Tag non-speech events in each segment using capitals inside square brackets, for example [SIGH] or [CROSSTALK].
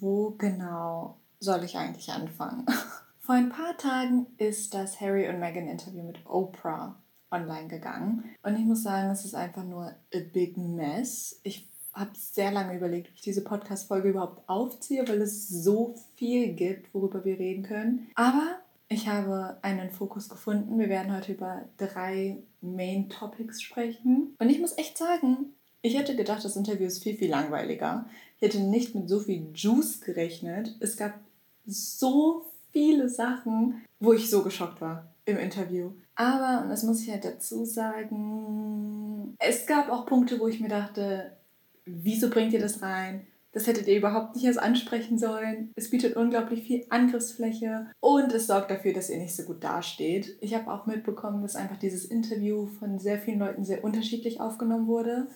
wo genau soll ich eigentlich anfangen? [LAUGHS] Vor ein paar Tagen ist das Harry und Meghan Interview mit Oprah online gegangen. Und ich muss sagen, es ist einfach nur a big mess. Ich habe sehr lange überlegt, ob ich diese Podcast-Folge überhaupt aufziehe, weil es so viel gibt, worüber wir reden können. Aber ich habe einen Fokus gefunden. Wir werden heute über drei Main Topics sprechen. Und ich muss echt sagen, ich hätte gedacht, das Interview ist viel, viel langweiliger. Ich hätte nicht mit so viel Juice gerechnet. Es gab so viele Sachen, wo ich so geschockt war im Interview. Aber, und das muss ich halt dazu sagen, es gab auch Punkte, wo ich mir dachte, wieso bringt ihr das rein? Das hättet ihr überhaupt nicht erst ansprechen sollen. Es bietet unglaublich viel Angriffsfläche und es sorgt dafür, dass ihr nicht so gut dasteht. Ich habe auch mitbekommen, dass einfach dieses Interview von sehr vielen Leuten sehr unterschiedlich aufgenommen wurde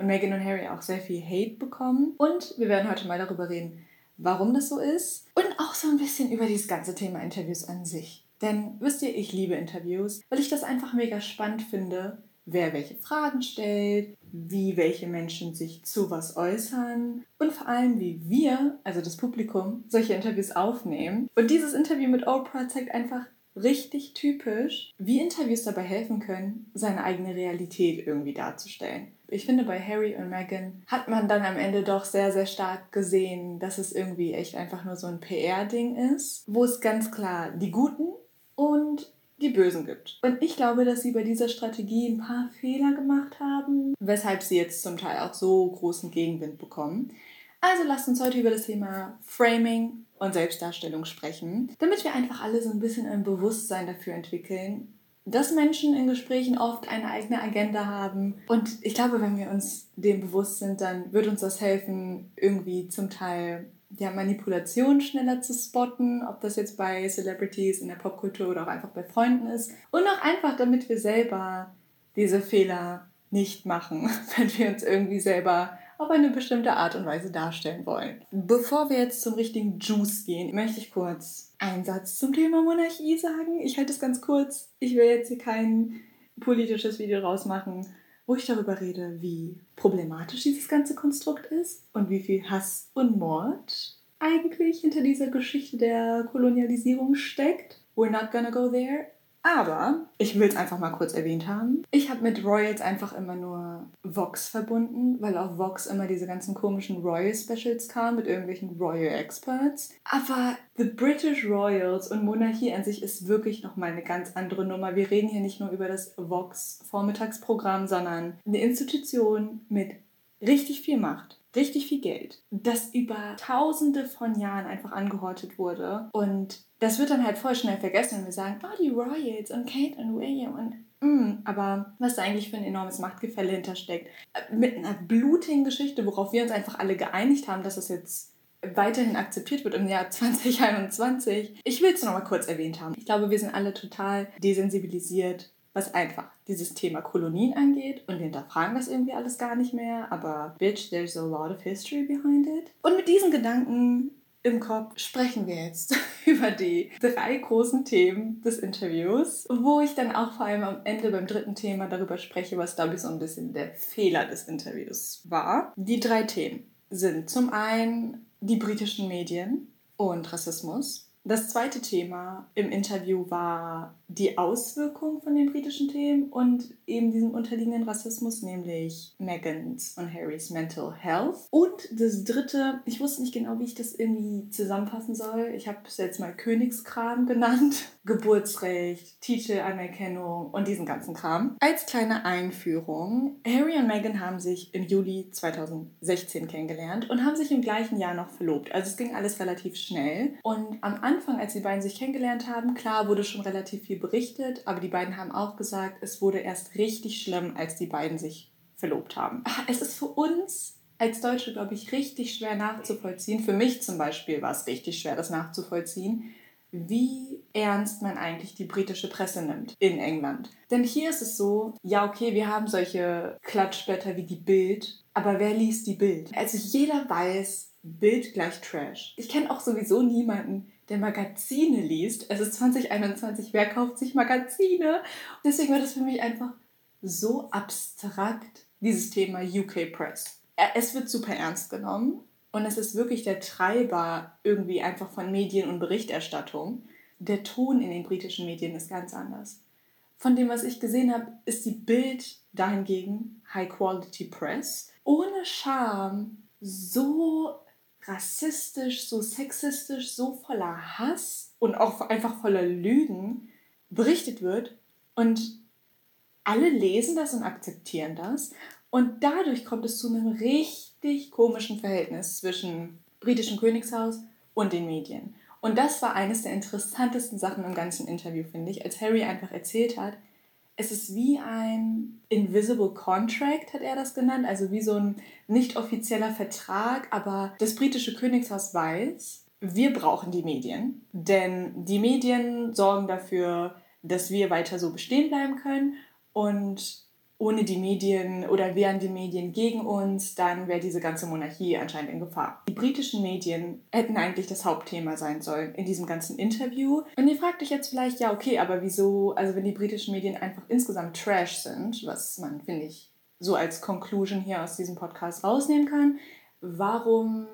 und Meghan und Harry auch sehr viel Hate bekommen. Und wir werden heute mal darüber reden, warum das so ist und auch so ein bisschen über dieses ganze Thema Interviews an sich. Denn wisst ihr, ich liebe Interviews, weil ich das einfach mega spannend finde, wer welche Fragen stellt, wie welche Menschen sich zu was äußern und vor allem, wie wir, also das Publikum, solche Interviews aufnehmen. Und dieses Interview mit Oprah zeigt einfach richtig typisch, wie Interviews dabei helfen können, seine eigene Realität irgendwie darzustellen. Ich finde, bei Harry und Meghan hat man dann am Ende doch sehr, sehr stark gesehen, dass es irgendwie echt einfach nur so ein PR-Ding ist, wo es ganz klar die Guten und die Bösen gibt. Und ich glaube, dass sie bei dieser Strategie ein paar Fehler gemacht haben, weshalb sie jetzt zum Teil auch so großen Gegenwind bekommen. Also lasst uns heute über das Thema Framing und Selbstdarstellung sprechen, damit wir einfach alle so ein bisschen ein Bewusstsein dafür entwickeln, dass Menschen in Gesprächen oft eine eigene Agenda haben. Und ich glaube, wenn wir uns dem bewusst sind, dann wird uns das helfen, irgendwie zum Teil ja, Manipulation schneller zu spotten, ob das jetzt bei Celebrities in der Popkultur oder auch einfach bei Freunden ist. Und auch einfach, damit wir selber diese Fehler nicht machen, [LAUGHS] wenn wir uns irgendwie selber auf eine bestimmte Art und Weise darstellen wollen. Bevor wir jetzt zum richtigen Juice gehen, möchte ich kurz einen Satz zum Thema Monarchie sagen. Ich halte es ganz kurz. Ich will jetzt hier kein politisches Video rausmachen, wo ich darüber rede, wie problematisch dieses ganze Konstrukt ist und wie viel Hass und Mord eigentlich hinter dieser Geschichte der Kolonialisierung steckt. We're not gonna go there. Aber ich will es einfach mal kurz erwähnt haben. Ich habe mit Royals einfach immer nur Vox verbunden, weil auf Vox immer diese ganzen komischen Royal Specials kamen mit irgendwelchen Royal Experts. Aber The British Royals und Monarchie an sich ist wirklich nochmal eine ganz andere Nummer. Wir reden hier nicht nur über das Vox Vormittagsprogramm, sondern eine Institution mit richtig viel Macht richtig viel Geld, das über tausende von Jahren einfach angehortet wurde. Und das wird dann halt voll schnell vergessen, wenn wir sagen, oh, die Royals und Kate und William und mm, aber was da eigentlich für ein enormes Machtgefälle hintersteckt. Mit einer blutigen Geschichte, worauf wir uns einfach alle geeinigt haben, dass es jetzt weiterhin akzeptiert wird im Jahr [LAUGHS] 2021. Ich will es noch mal kurz erwähnt haben. Ich glaube, wir sind alle total desensibilisiert was einfach dieses Thema Kolonien angeht und wir hinterfragen das irgendwie alles gar nicht mehr, aber bitch, there's a lot of history behind it. Und mit diesen Gedanken im Kopf sprechen wir jetzt [LAUGHS] über die drei großen Themen des Interviews, wo ich dann auch vor allem am Ende beim dritten Thema darüber spreche, was glaube ich so ein bisschen der Fehler des Interviews war. Die drei Themen sind zum einen die britischen Medien und Rassismus. Das zweite Thema im Interview war die Auswirkung von den britischen Themen und eben diesem unterliegenden Rassismus, nämlich Megans und Harrys Mental Health. Und das dritte, ich wusste nicht genau, wie ich das irgendwie zusammenfassen soll. Ich habe es jetzt mal Königskram genannt. [LAUGHS] Geburtsrecht, Titelanerkennung und diesen ganzen Kram. Als kleine Einführung, Harry und Meghan haben sich im Juli 2016 kennengelernt und haben sich im gleichen Jahr noch verlobt. Also es ging alles relativ schnell. Und am Anfang, als die beiden sich kennengelernt haben, klar wurde schon relativ viel berichtet, aber die beiden haben auch gesagt, es wurde erst richtig schlimm, als die beiden sich verlobt haben. Es ist für uns als Deutsche, glaube ich, richtig schwer nachzuvollziehen. Für mich zum Beispiel war es richtig schwer, das nachzuvollziehen, wie ernst man eigentlich die britische Presse nimmt in England. Denn hier ist es so, ja okay, wir haben solche Klatschblätter wie die Bild, aber wer liest die Bild? Also jeder weiß, Bild gleich Trash. Ich kenne auch sowieso niemanden, der Magazine liest. Es ist 2021, wer kauft sich Magazine? Deswegen war das für mich einfach so abstrakt, dieses Thema UK Press. Es wird super ernst genommen und es ist wirklich der Treiber irgendwie einfach von Medien und Berichterstattung. Der Ton in den britischen Medien ist ganz anders. Von dem, was ich gesehen habe, ist die Bild dahingegen High Quality Press ohne Scham so rassistisch, so sexistisch, so voller Hass und auch einfach voller Lügen berichtet wird und alle lesen das und akzeptieren das und dadurch kommt es zu einem richtig komischen Verhältnis zwischen britischem Königshaus und den Medien. Und das war eines der interessantesten Sachen im ganzen Interview, finde ich, als Harry einfach erzählt hat, es ist wie ein Invisible Contract, hat er das genannt, also wie so ein nicht offizieller Vertrag, aber das britische Königshaus weiß, wir brauchen die Medien, denn die Medien sorgen dafür, dass wir weiter so bestehen bleiben können und ohne die Medien oder wären die Medien gegen uns, dann wäre diese ganze Monarchie anscheinend in Gefahr. Die britischen Medien hätten eigentlich das Hauptthema sein sollen in diesem ganzen Interview. Und ihr fragt euch jetzt vielleicht, ja, okay, aber wieso, also wenn die britischen Medien einfach insgesamt Trash sind, was man, finde ich, so als Conclusion hier aus diesem Podcast rausnehmen kann, warum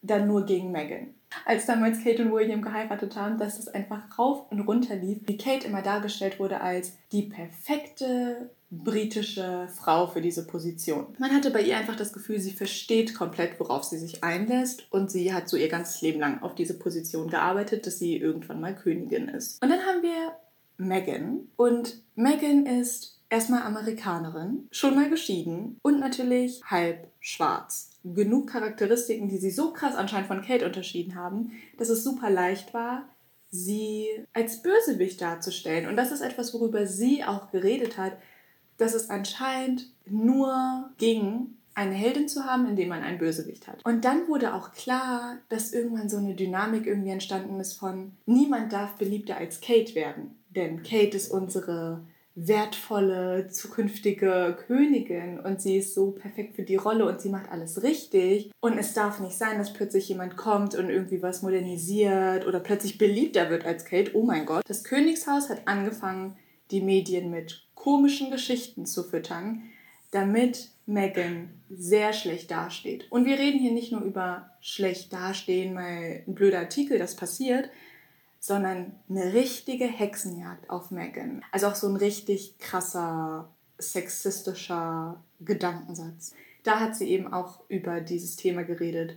dann nur gegen Meghan? als damals Kate und William geheiratet haben, dass es einfach rauf und runter lief, wie Kate immer dargestellt wurde als die perfekte britische Frau für diese Position. Man hatte bei ihr einfach das Gefühl, sie versteht komplett, worauf sie sich einlässt und sie hat so ihr ganzes Leben lang auf diese Position gearbeitet, dass sie irgendwann mal Königin ist. Und dann haben wir Meghan und Meghan ist erstmal Amerikanerin, schon mal geschieden und natürlich halb schwarz. Genug Charakteristiken, die sie so krass anscheinend von Kate unterschieden haben, dass es super leicht war, sie als Bösewicht darzustellen. Und das ist etwas, worüber sie auch geredet hat, dass es anscheinend nur ging, eine Heldin zu haben, indem man einen Bösewicht hat. Und dann wurde auch klar, dass irgendwann so eine Dynamik irgendwie entstanden ist von niemand darf beliebter als Kate werden. Denn Kate ist unsere wertvolle zukünftige Königin und sie ist so perfekt für die Rolle und sie macht alles richtig. Und es darf nicht sein, dass plötzlich jemand kommt und irgendwie was modernisiert oder plötzlich beliebter wird als Kate. Oh mein Gott. Das Königshaus hat angefangen, die Medien mit komischen Geschichten zu füttern, damit Megan sehr schlecht dasteht. Und wir reden hier nicht nur über schlecht dastehen, weil ein blöder Artikel das passiert, sondern eine richtige Hexenjagd auf Megan. Also auch so ein richtig krasser sexistischer Gedankensatz. Da hat sie eben auch über dieses Thema geredet.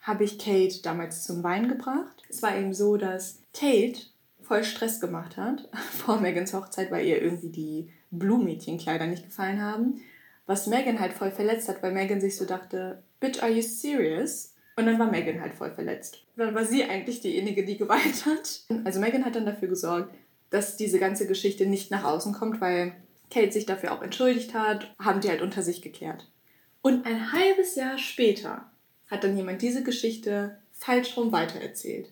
Habe ich Kate damals zum Wein gebracht? Es war eben so, dass Kate voll Stress gemacht hat [LAUGHS] vor Megans Hochzeit, weil ihr irgendwie die Blumenmädchenkleider nicht gefallen haben. Was Megan halt voll verletzt hat, weil Megan sich so dachte, Bitch, are you serious? Und dann war Megan halt voll verletzt. Dann war sie eigentlich diejenige, die geweint hat. Also Megan hat dann dafür gesorgt, dass diese ganze Geschichte nicht nach außen kommt, weil Kate sich dafür auch entschuldigt hat, haben die halt unter sich geklärt. Und ein halbes Jahr später hat dann jemand diese Geschichte falsch rum weitererzählt.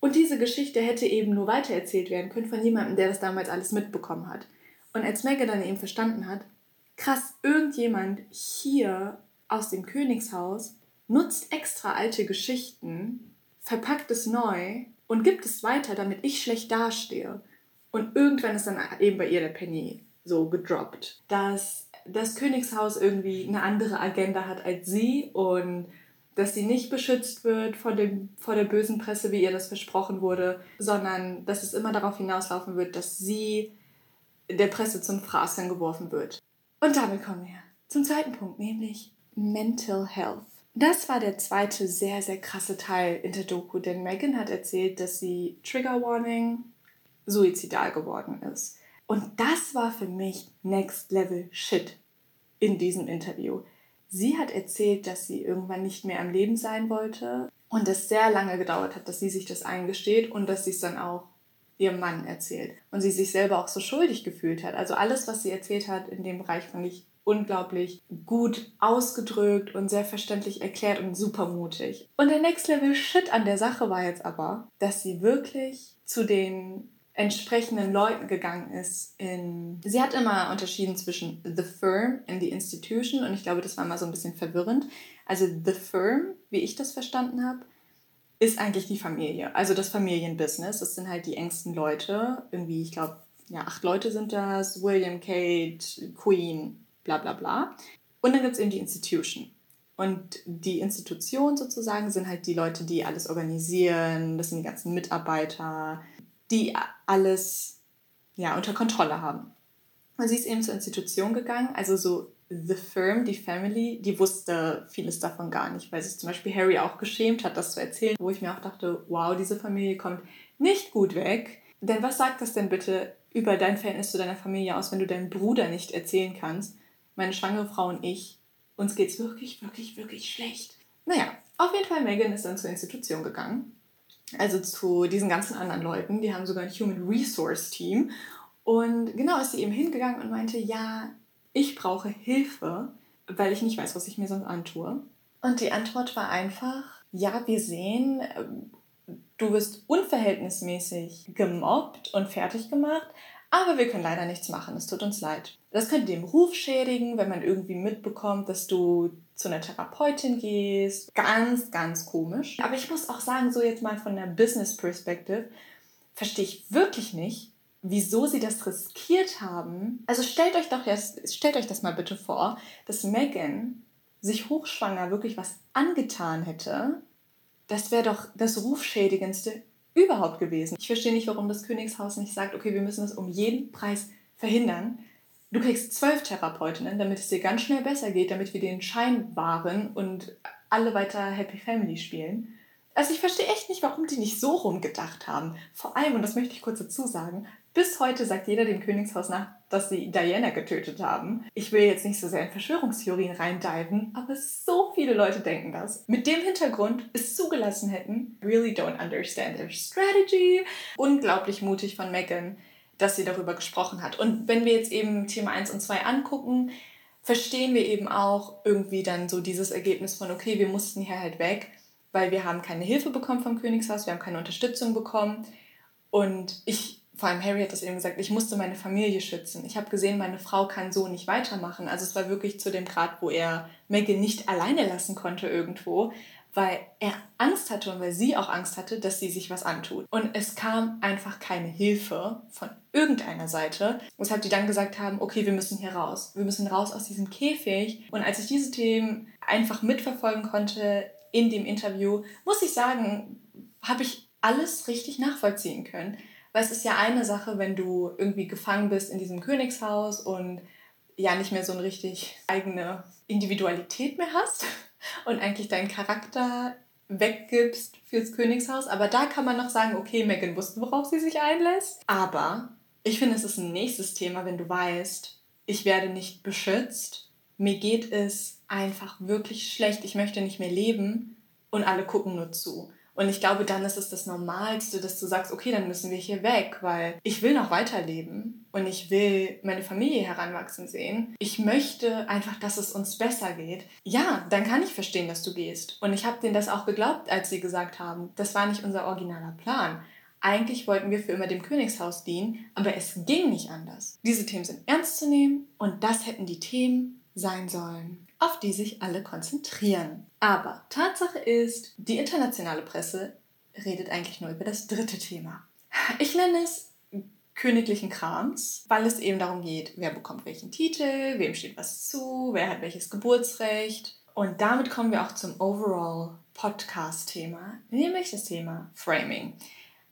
Und diese Geschichte hätte eben nur weitererzählt werden können von jemandem, der das damals alles mitbekommen hat. Und als Megan dann eben verstanden hat, krass, irgendjemand hier aus dem Königshaus nutzt extra alte Geschichten, verpackt es neu und gibt es weiter, damit ich schlecht dastehe. Und irgendwann ist dann eben bei ihr der Penny so gedroppt, dass das Königshaus irgendwie eine andere Agenda hat als sie und dass sie nicht beschützt wird vor, dem, vor der bösen Presse, wie ihr das versprochen wurde, sondern dass es immer darauf hinauslaufen wird, dass sie der Presse zum Fraßchen geworfen wird. Und damit kommen wir zum zweiten Punkt, nämlich Mental Health. Das war der zweite sehr, sehr krasse Teil in der Doku, denn Megan hat erzählt, dass sie Trigger Warning suizidal geworden ist. Und das war für mich Next Level Shit in diesem Interview. Sie hat erzählt, dass sie irgendwann nicht mehr am Leben sein wollte und es sehr lange gedauert hat, dass sie sich das eingesteht und dass sie es dann auch ihrem Mann erzählt und sie sich selber auch so schuldig gefühlt hat. Also alles, was sie erzählt hat in dem Bereich, fand ich unglaublich gut ausgedrückt und sehr verständlich erklärt und super mutig. Und der Next Level Shit an der Sache war jetzt aber, dass sie wirklich zu den entsprechenden Leuten gegangen ist. In sie hat immer unterschieden zwischen the firm and the institution und ich glaube, das war mal so ein bisschen verwirrend. Also the firm, wie ich das verstanden habe, ist eigentlich die Familie, also das Familienbusiness. Das sind halt die engsten Leute. Irgendwie, ich glaube, ja, acht Leute sind das. William, Kate, Queen, bla bla bla. Und dann gibt es eben die Institution. Und die Institution sozusagen sind halt die Leute, die alles organisieren, das sind die ganzen Mitarbeiter, die alles ja, unter Kontrolle haben. Und sie ist eben zur Institution gegangen, also so The Firm, die Family, die wusste vieles davon gar nicht, weil sich zum Beispiel Harry auch geschämt hat, das zu erzählen, wo ich mir auch dachte, wow, diese Familie kommt nicht gut weg. Denn was sagt das denn bitte über dein Verhältnis zu deiner Familie aus, wenn du deinem Bruder nicht erzählen kannst, meine schwangere Frau und ich, uns geht's wirklich, wirklich, wirklich schlecht. Naja, auf jeden Fall, Megan ist dann zur Institution gegangen. Also zu diesen ganzen anderen Leuten. Die haben sogar ein Human Resource Team. Und genau ist sie eben hingegangen und meinte, ja, ich brauche Hilfe, weil ich nicht weiß, was ich mir sonst antue. Und die Antwort war einfach, ja, wir sehen, du wirst unverhältnismäßig gemobbt und fertig gemacht, aber wir können leider nichts machen, es tut uns leid. Das könnte den Ruf schädigen, wenn man irgendwie mitbekommt, dass du zu einer Therapeutin gehst. Ganz, ganz komisch. Aber ich muss auch sagen, so jetzt mal von der Business Perspective, verstehe ich wirklich nicht, wieso sie das riskiert haben. Also stellt euch doch jetzt, stellt euch das mal bitte vor, dass Megan sich hochschwanger wirklich was angetan hätte das wäre doch das Rufschädigendste überhaupt gewesen. Ich verstehe nicht, warum das Königshaus nicht sagt, okay, wir müssen das um jeden Preis verhindern. Du kriegst zwölf Therapeutinnen, damit es dir ganz schnell besser geht, damit wir den Schein wahren und alle weiter Happy Family spielen. Also ich verstehe echt nicht, warum die nicht so rumgedacht haben. Vor allem, und das möchte ich kurz dazu sagen, bis heute sagt jeder dem Königshaus nach, dass sie Diana getötet haben. Ich will jetzt nicht so sehr in Verschwörungstheorien reindiven, aber so viele Leute denken das. Mit dem Hintergrund es zugelassen hätten, really don't understand their strategy. Unglaublich mutig von Megan, dass sie darüber gesprochen hat. Und wenn wir jetzt eben Thema 1 und 2 angucken, verstehen wir eben auch irgendwie dann so dieses Ergebnis von, okay, wir mussten hier halt weg, weil wir haben keine Hilfe bekommen vom Königshaus, wir haben keine Unterstützung bekommen. Und ich vor allem Harry hat das eben gesagt, ich musste meine Familie schützen. Ich habe gesehen, meine Frau kann so nicht weitermachen. Also es war wirklich zu dem Grad, wo er Megan nicht alleine lassen konnte irgendwo, weil er Angst hatte und weil sie auch Angst hatte, dass sie sich was antut. Und es kam einfach keine Hilfe von irgendeiner Seite, weshalb die dann gesagt haben, okay, wir müssen hier raus. Wir müssen raus aus diesem Käfig. Und als ich diese Themen einfach mitverfolgen konnte in dem Interview, muss ich sagen, habe ich alles richtig nachvollziehen können. Weil es ist ja eine Sache, wenn du irgendwie gefangen bist in diesem Königshaus und ja nicht mehr so eine richtig eigene Individualität mehr hast [LAUGHS] und eigentlich deinen Charakter weggibst fürs Königshaus. Aber da kann man noch sagen, okay, Megan wusste, worauf sie sich einlässt. Aber ich finde, es ist ein nächstes Thema, wenn du weißt, ich werde nicht beschützt, mir geht es einfach wirklich schlecht, ich möchte nicht mehr leben und alle gucken nur zu. Und ich glaube, dann ist es das Normalste, dass du sagst, okay, dann müssen wir hier weg, weil ich will noch weiterleben und ich will meine Familie heranwachsen sehen. Ich möchte einfach, dass es uns besser geht. Ja, dann kann ich verstehen, dass du gehst. Und ich habe denen das auch geglaubt, als sie gesagt haben, das war nicht unser originaler Plan. Eigentlich wollten wir für immer dem Königshaus dienen, aber es ging nicht anders. Diese Themen sind ernst zu nehmen und das hätten die Themen sein sollen auf die sich alle konzentrieren. Aber Tatsache ist, die internationale Presse redet eigentlich nur über das dritte Thema. Ich nenne es königlichen Krams, weil es eben darum geht, wer bekommt welchen Titel, wem steht was zu, wer hat welches Geburtsrecht. Und damit kommen wir auch zum Overall Podcast-Thema, nämlich das Thema Framing.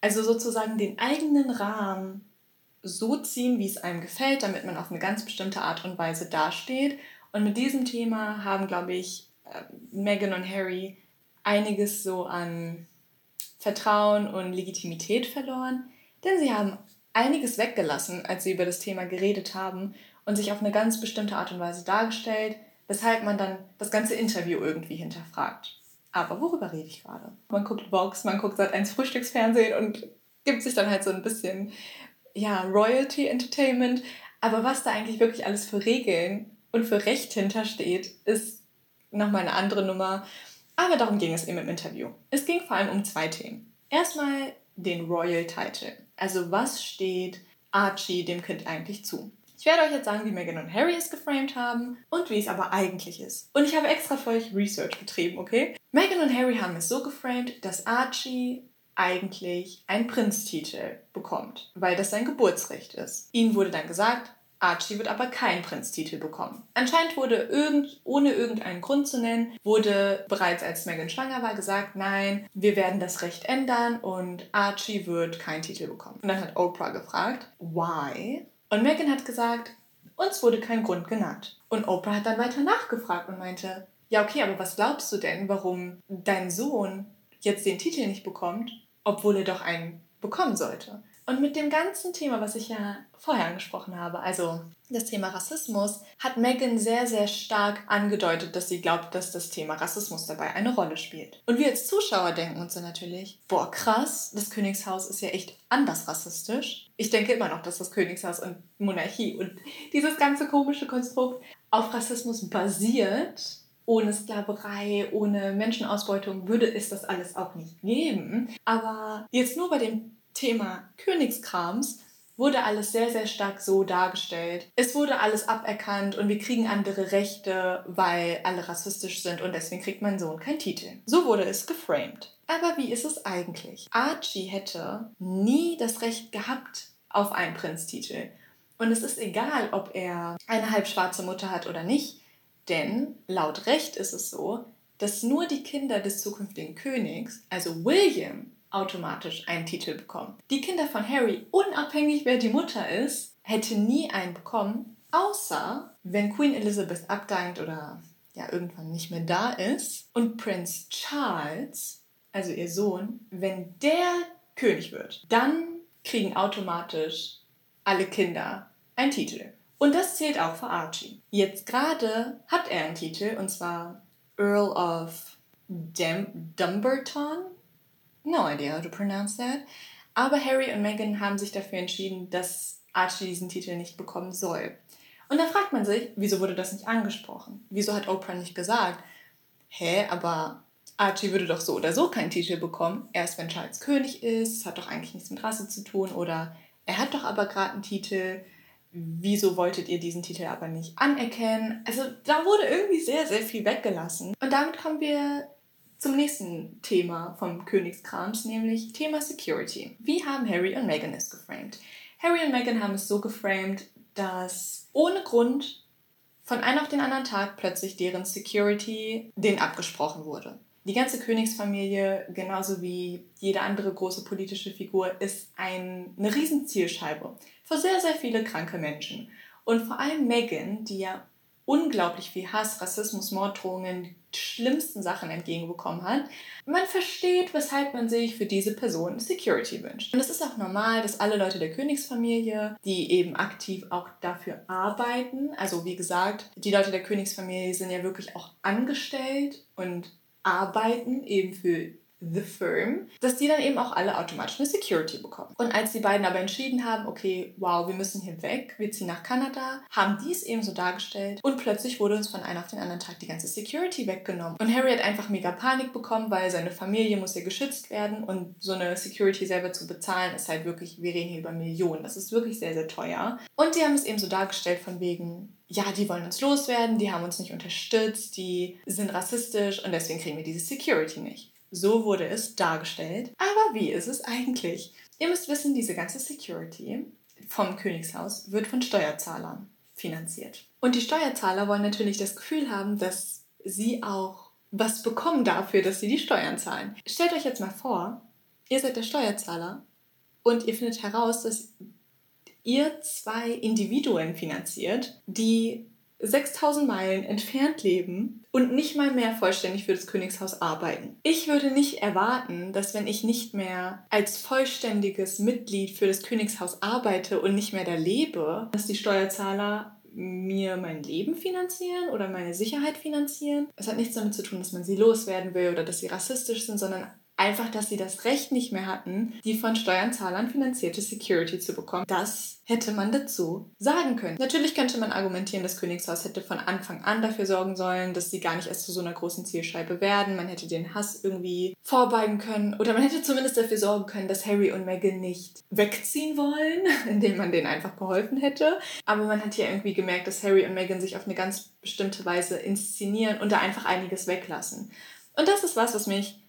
Also sozusagen den eigenen Rahmen so ziehen, wie es einem gefällt, damit man auf eine ganz bestimmte Art und Weise dasteht und mit diesem Thema haben, glaube ich, äh, Meghan und Harry einiges so an Vertrauen und Legitimität verloren, denn sie haben einiges weggelassen, als sie über das Thema geredet haben und sich auf eine ganz bestimmte Art und Weise dargestellt, weshalb man dann das ganze Interview irgendwie hinterfragt. Aber worüber rede ich gerade? Man guckt Vox, man guckt seit eins Frühstücksfernsehen und gibt sich dann halt so ein bisschen, ja, Royalty Entertainment. Aber was da eigentlich wirklich alles für Regeln und für Recht hintersteht, ist nochmal eine andere Nummer. Aber darum ging es eben im Interview. Es ging vor allem um zwei Themen. Erstmal den Royal Title. Also was steht Archie dem Kind eigentlich zu? Ich werde euch jetzt sagen, wie Meghan und Harry es geframed haben und wie es aber eigentlich ist. Und ich habe extra für euch Research betrieben, okay? Meghan und Harry haben es so geframed, dass Archie eigentlich einen Prinztitel bekommt, weil das sein Geburtsrecht ist. Ihnen wurde dann gesagt, Archie wird aber keinen Prinztitel bekommen. Anscheinend wurde irgend, ohne irgendeinen Grund zu nennen, wurde bereits als Megan schwanger war gesagt, nein, wir werden das Recht ändern und Archie wird keinen Titel bekommen. Und dann hat Oprah gefragt, why? Und Megan hat gesagt, uns wurde kein Grund genannt. Und Oprah hat dann weiter nachgefragt und meinte, ja okay, aber was glaubst du denn, warum dein Sohn jetzt den Titel nicht bekommt, obwohl er doch einen bekommen sollte? Und mit dem ganzen Thema, was ich ja vorher angesprochen habe, also das Thema Rassismus, hat Megan sehr, sehr stark angedeutet, dass sie glaubt, dass das Thema Rassismus dabei eine Rolle spielt. Und wir als Zuschauer denken uns dann natürlich, boah, krass, das Königshaus ist ja echt anders rassistisch. Ich denke immer noch, dass das Königshaus und Monarchie und dieses ganze komische Konstrukt auf Rassismus basiert ohne Sklaverei, ohne Menschenausbeutung würde es das alles auch nicht geben. Aber jetzt nur bei dem Thema Königskrams wurde alles sehr, sehr stark so dargestellt. Es wurde alles aberkannt und wir kriegen andere Rechte, weil alle rassistisch sind und deswegen kriegt mein Sohn keinen Titel. So wurde es geframed. Aber wie ist es eigentlich? Archie hätte nie das Recht gehabt auf einen Prinztitel. Und es ist egal, ob er eine halbschwarze Mutter hat oder nicht, denn laut Recht ist es so, dass nur die Kinder des zukünftigen Königs, also William, automatisch einen Titel bekommen. Die Kinder von Harry, unabhängig wer die Mutter ist, hätte nie einen bekommen, außer wenn Queen Elizabeth abdankt oder ja irgendwann nicht mehr da ist und Prinz Charles, also ihr Sohn, wenn der König wird, dann kriegen automatisch alle Kinder einen Titel. Und das zählt auch für Archie. Jetzt gerade hat er einen Titel und zwar Earl of Dum Dumbarton No idea how to pronounce that. Aber Harry und Meghan haben sich dafür entschieden, dass Archie diesen Titel nicht bekommen soll. Und da fragt man sich, wieso wurde das nicht angesprochen? Wieso hat Oprah nicht gesagt, hä, aber Archie würde doch so oder so keinen Titel bekommen, erst wenn Charles König ist, hat doch eigentlich nichts mit Rasse zu tun oder er hat doch aber gerade einen Titel, wieso wolltet ihr diesen Titel aber nicht anerkennen? Also da wurde irgendwie sehr, sehr viel weggelassen. Und damit kommen wir zum nächsten Thema vom Königskrams, nämlich Thema Security. Wie haben Harry und Meghan es geframed? Harry und Meghan haben es so geframed, dass ohne Grund von einem auf den anderen Tag plötzlich deren Security denen abgesprochen wurde. Die ganze Königsfamilie, genauso wie jede andere große politische Figur, ist ein, eine riesen Zielscheibe für sehr, sehr viele kranke Menschen. Und vor allem Meghan, die ja unglaublich viel Hass, Rassismus, Morddrohungen, schlimmsten Sachen entgegenbekommen hat. Man versteht, weshalb man sich für diese Person Security wünscht. Und es ist auch normal, dass alle Leute der Königsfamilie, die eben aktiv auch dafür arbeiten, also wie gesagt, die Leute der Königsfamilie sind ja wirklich auch angestellt und arbeiten eben für The Firm, dass die dann eben auch alle automatisch eine Security bekommen. Und als die beiden aber entschieden haben, okay, wow, wir müssen hier weg, wir ziehen nach Kanada, haben die es eben so dargestellt und plötzlich wurde uns von einem auf den anderen Tag die ganze Security weggenommen. Und Harry hat einfach mega Panik bekommen, weil seine Familie muss ja geschützt werden und so eine Security selber zu bezahlen ist halt wirklich, wir reden hier über Millionen, das ist wirklich sehr, sehr teuer. Und die haben es eben so dargestellt von wegen, ja, die wollen uns loswerden, die haben uns nicht unterstützt, die sind rassistisch und deswegen kriegen wir diese Security nicht. So wurde es dargestellt. Aber wie ist es eigentlich? Ihr müsst wissen, diese ganze Security vom Königshaus wird von Steuerzahlern finanziert. Und die Steuerzahler wollen natürlich das Gefühl haben, dass sie auch was bekommen dafür, dass sie die Steuern zahlen. Stellt euch jetzt mal vor, ihr seid der Steuerzahler und ihr findet heraus, dass ihr zwei Individuen finanziert, die 6000 Meilen entfernt leben und nicht mal mehr vollständig für das Königshaus arbeiten. Ich würde nicht erwarten, dass wenn ich nicht mehr als vollständiges Mitglied für das Königshaus arbeite und nicht mehr da lebe, dass die Steuerzahler mir mein Leben finanzieren oder meine Sicherheit finanzieren. Es hat nichts damit zu tun, dass man sie loswerden will oder dass sie rassistisch sind, sondern einfach, dass sie das Recht nicht mehr hatten, die von Steuerzahlern finanzierte Security zu bekommen. Das hätte man dazu sagen können. Natürlich könnte man argumentieren, das Königshaus hätte von Anfang an dafür sorgen sollen, dass sie gar nicht erst zu so einer großen Zielscheibe werden. Man hätte den Hass irgendwie vorbeugen können oder man hätte zumindest dafür sorgen können, dass Harry und Meghan nicht wegziehen wollen, [LAUGHS] indem man denen einfach geholfen hätte. Aber man hat hier irgendwie gemerkt, dass Harry und Meghan sich auf eine ganz bestimmte Weise inszenieren und da einfach einiges weglassen. Und das ist was, was mich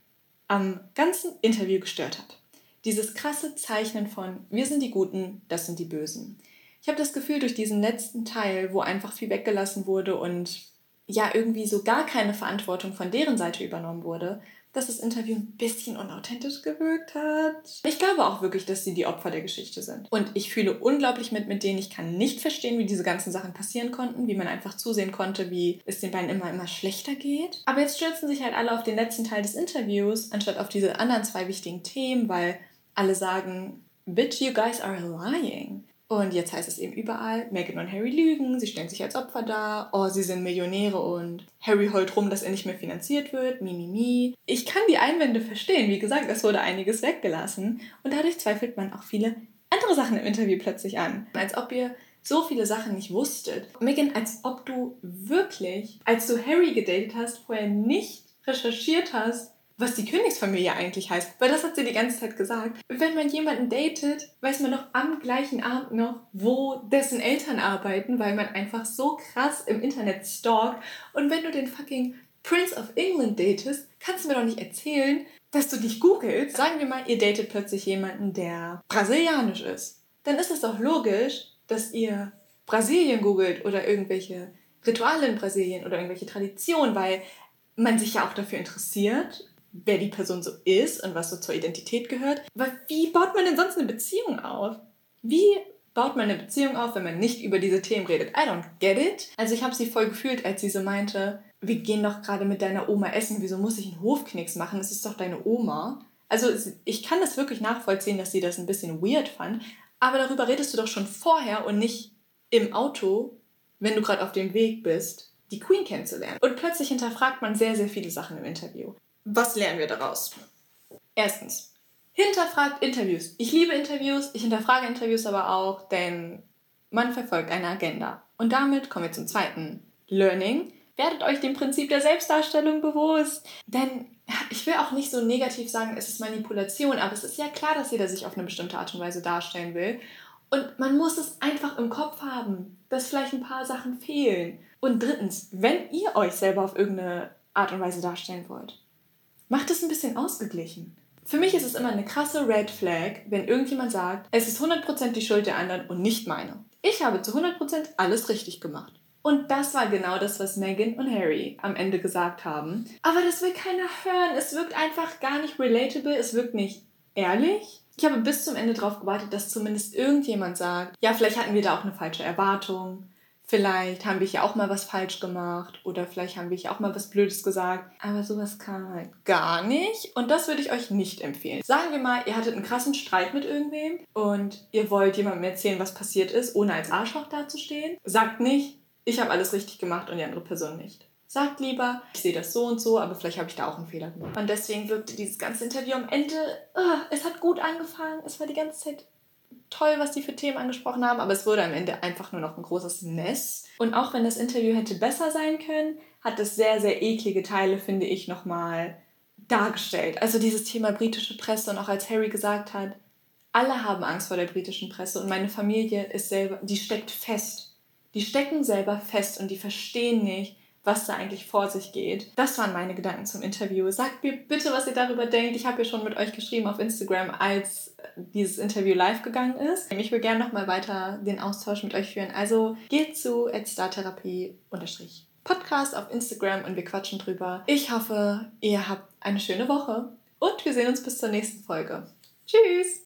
am ganzen Interview gestört hat. Dieses krasse Zeichnen von wir sind die Guten, das sind die Bösen. Ich habe das Gefühl, durch diesen letzten Teil, wo einfach viel weggelassen wurde und ja irgendwie so gar keine Verantwortung von deren Seite übernommen wurde, dass das Interview ein bisschen unauthentisch gewirkt hat. Ich glaube auch wirklich, dass sie die Opfer der Geschichte sind. Und ich fühle unglaublich mit mit denen. Ich kann nicht verstehen, wie diese ganzen Sachen passieren konnten, wie man einfach zusehen konnte, wie es den beiden immer, immer schlechter geht. Aber jetzt stürzen sich halt alle auf den letzten Teil des Interviews, anstatt auf diese anderen zwei wichtigen Themen, weil alle sagen, Bitch, you guys are lying. Und jetzt heißt es eben überall, Meghan und Harry lügen, sie stellen sich als Opfer dar, oh, sie sind Millionäre und Harry heult rum, dass er nicht mehr finanziert wird, mi, mi, mi. Ich kann die Einwände verstehen, wie gesagt, es wurde einiges weggelassen und dadurch zweifelt man auch viele andere Sachen im Interview plötzlich an. Als ob ihr so viele Sachen nicht wusstet. Megan, als ob du wirklich, als du Harry gedatet hast, vorher nicht recherchiert hast, was die Königsfamilie eigentlich heißt. Weil das hat sie die ganze Zeit gesagt. Wenn man jemanden datet, weiß man doch am gleichen Abend noch, wo dessen Eltern arbeiten, weil man einfach so krass im Internet stalkt. Und wenn du den fucking Prince of England datest, kannst du mir doch nicht erzählen, dass du dich googelst. Sagen wir mal, ihr datet plötzlich jemanden, der brasilianisch ist. Dann ist es doch logisch, dass ihr Brasilien googelt oder irgendwelche Rituale in Brasilien oder irgendwelche Traditionen, weil man sich ja auch dafür interessiert wer die Person so ist und was so zur Identität gehört. Aber wie baut man denn sonst eine Beziehung auf? Wie baut man eine Beziehung auf, wenn man nicht über diese Themen redet? I don't get it. Also ich habe sie voll gefühlt, als sie so meinte, wir gehen doch gerade mit deiner Oma essen, wieso muss ich einen Hofknicks machen? Das ist doch deine Oma. Also ich kann das wirklich nachvollziehen, dass sie das ein bisschen weird fand, aber darüber redest du doch schon vorher und nicht im Auto, wenn du gerade auf dem Weg bist, die Queen kennenzulernen. Und plötzlich hinterfragt man sehr, sehr viele Sachen im Interview. Was lernen wir daraus? Erstens, hinterfragt Interviews. Ich liebe Interviews, ich hinterfrage Interviews aber auch, denn man verfolgt eine Agenda. Und damit kommen wir zum zweiten Learning. Werdet euch dem Prinzip der Selbstdarstellung bewusst. Denn ich will auch nicht so negativ sagen, es ist Manipulation, aber es ist ja klar, dass jeder sich auf eine bestimmte Art und Weise darstellen will. Und man muss es einfach im Kopf haben, dass vielleicht ein paar Sachen fehlen. Und drittens, wenn ihr euch selber auf irgendeine Art und Weise darstellen wollt, macht es ein bisschen ausgeglichen. Für mich ist es immer eine krasse Red Flag, wenn irgendjemand sagt, es ist 100% die Schuld der anderen und nicht meine. Ich habe zu 100% alles richtig gemacht. Und das war genau das, was Meghan und Harry am Ende gesagt haben. Aber das will keiner hören. Es wirkt einfach gar nicht relatable. Es wirkt nicht ehrlich. Ich habe bis zum Ende darauf gewartet, dass zumindest irgendjemand sagt, ja, vielleicht hatten wir da auch eine falsche Erwartung. Vielleicht haben wir ja auch mal was falsch gemacht oder vielleicht haben wir ja auch mal was Blödes gesagt. Aber sowas kam halt gar nicht. Und das würde ich euch nicht empfehlen. Sagen wir mal, ihr hattet einen krassen Streit mit irgendwem und ihr wollt jemandem erzählen, was passiert ist, ohne als Arschloch dazustehen. Sagt nicht, ich habe alles richtig gemacht und die andere Person nicht. Sagt lieber, ich sehe das so und so, aber vielleicht habe ich da auch einen Fehler gemacht. Und deswegen wirkte dieses ganze Interview am Ende, uh, es hat gut angefangen, es war die ganze Zeit toll, was die für Themen angesprochen haben, aber es wurde am Ende einfach nur noch ein großes Mess. Und auch wenn das Interview hätte besser sein können, hat es sehr, sehr eklige Teile, finde ich, nochmal dargestellt. Also dieses Thema britische Presse und auch als Harry gesagt hat, alle haben Angst vor der britischen Presse und meine Familie ist selber, die steckt fest. Die stecken selber fest und die verstehen nicht, was da eigentlich vor sich geht. Das waren meine Gedanken zum Interview. Sagt mir bitte, was ihr darüber denkt. Ich habe ja schon mit euch geschrieben auf Instagram, als dieses Interview live gegangen ist. Ich will gerne nochmal weiter den Austausch mit euch führen. Also geht zu startherapie Podcast auf Instagram und wir quatschen drüber. Ich hoffe, ihr habt eine schöne Woche und wir sehen uns bis zur nächsten Folge. Tschüss!